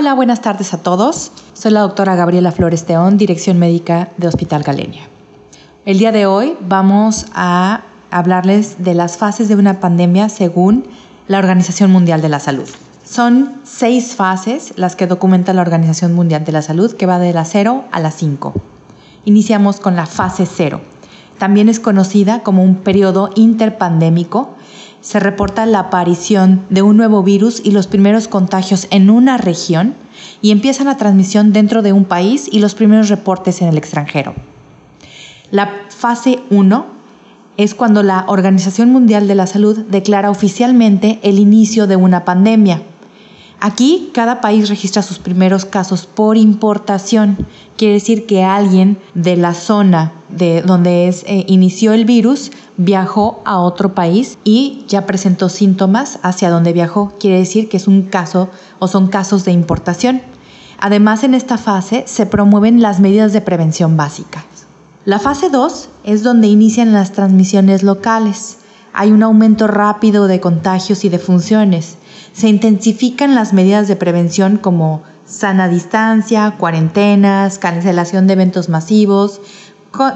Hola, buenas tardes a todos. Soy la doctora Gabriela Flores Teón, Dirección Médica de Hospital Galenia. El día de hoy vamos a hablarles de las fases de una pandemia según la Organización Mundial de la Salud. Son seis fases las que documenta la Organización Mundial de la Salud, que va de la 0 a la 5. Iniciamos con la fase 0. También es conocida como un periodo interpandémico se reporta la aparición de un nuevo virus y los primeros contagios en una región y empieza la transmisión dentro de un país y los primeros reportes en el extranjero. La fase 1 es cuando la Organización Mundial de la Salud declara oficialmente el inicio de una pandemia. Aquí cada país registra sus primeros casos por importación. Quiere decir que alguien de la zona de donde es, eh, inició el virus viajó a otro país y ya presentó síntomas hacia donde viajó. Quiere decir que es un caso o son casos de importación. Además, en esta fase se promueven las medidas de prevención básicas. La fase 2 es donde inician las transmisiones locales. Hay un aumento rápido de contagios y de funciones. Se intensifican las medidas de prevención como sana distancia, cuarentenas, cancelación de eventos masivos,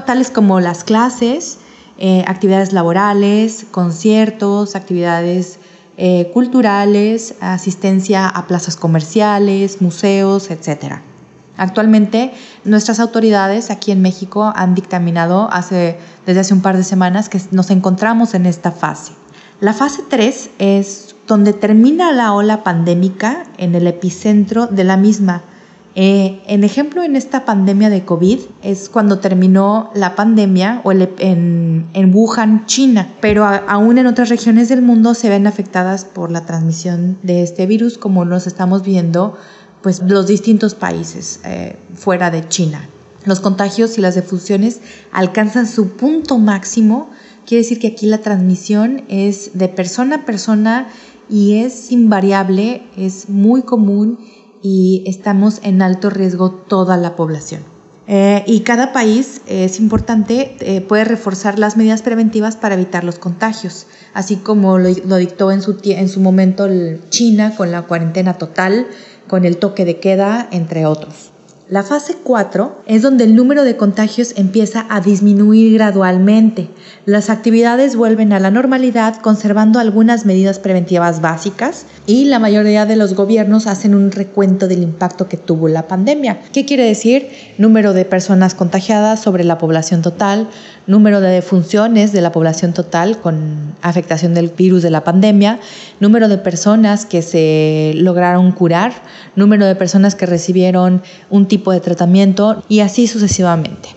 tales como las clases, eh, actividades laborales, conciertos, actividades eh, culturales, asistencia a plazas comerciales, museos, etc. Actualmente nuestras autoridades aquí en México han dictaminado hace, desde hace un par de semanas que nos encontramos en esta fase. La fase 3 es donde termina la ola pandémica en el epicentro de la misma, eh, en ejemplo, en esta pandemia de COVID es cuando terminó la pandemia o en, Wuhan, China, pero aún en otras regiones del mundo se ven afectadas por la transmisión de este virus, como nos estamos viendo pues los distintos países eh, fuera de China. Los contagios y las defusiones alcanzan su punto máximo, quiere decir que aquí la transmisión es de persona a persona y es invariable, es muy común y estamos en alto riesgo toda la población. Eh, y cada país, es importante, eh, puede reforzar las medidas preventivas para evitar los contagios, así como lo, lo dictó en su, en su momento China con la cuarentena total, con el toque de queda, entre otros. La fase 4 es donde el número de contagios empieza a disminuir gradualmente. Las actividades vuelven a la normalidad conservando algunas medidas preventivas básicas y la mayoría de los gobiernos hacen un recuento del impacto que tuvo la pandemia. ¿Qué quiere decir? Número de personas contagiadas sobre la población total, número de defunciones de la población total con afectación del virus de la pandemia, número de personas que se lograron curar, número de personas que recibieron un de tratamiento y así sucesivamente.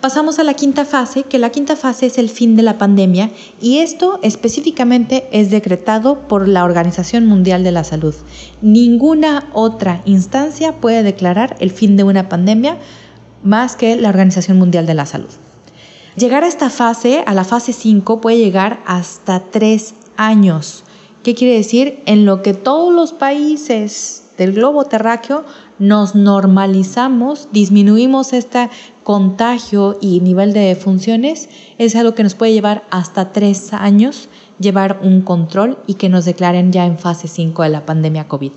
Pasamos a la quinta fase, que la quinta fase es el fin de la pandemia y esto específicamente es decretado por la Organización Mundial de la Salud. Ninguna otra instancia puede declarar el fin de una pandemia más que la Organización Mundial de la Salud. Llegar a esta fase, a la fase 5, puede llegar hasta tres años. ¿Qué quiere decir? En lo que todos los países del globo terráqueo nos normalizamos, disminuimos este contagio y nivel de funciones, es algo que nos puede llevar hasta tres años llevar un control y que nos declaren ya en fase 5 de la pandemia COVID.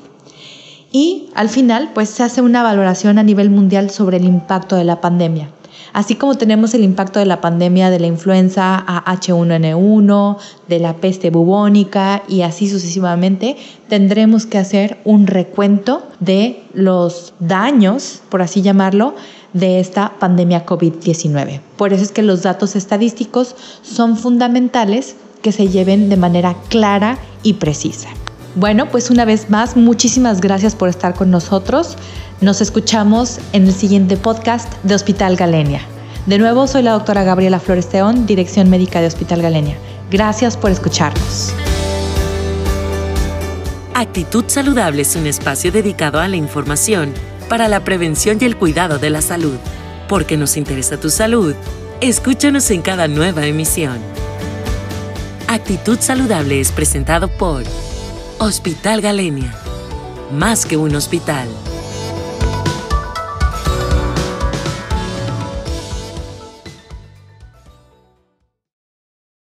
Y al final, pues se hace una valoración a nivel mundial sobre el impacto de la pandemia. Así como tenemos el impacto de la pandemia de la influenza H1N1, de la peste bubónica y así sucesivamente, tendremos que hacer un recuento de los daños, por así llamarlo, de esta pandemia COVID-19. Por eso es que los datos estadísticos son fundamentales que se lleven de manera clara y precisa. Bueno, pues una vez más, muchísimas gracias por estar con nosotros. Nos escuchamos en el siguiente podcast de Hospital Galenia. De nuevo, soy la doctora Gabriela Flores Teón, Dirección Médica de Hospital Galenia. Gracias por escucharnos. Actitud Saludable es un espacio dedicado a la información para la prevención y el cuidado de la salud. Porque nos interesa tu salud, escúchanos en cada nueva emisión. Actitud Saludable es presentado por Hospital Galenia. Más que un hospital.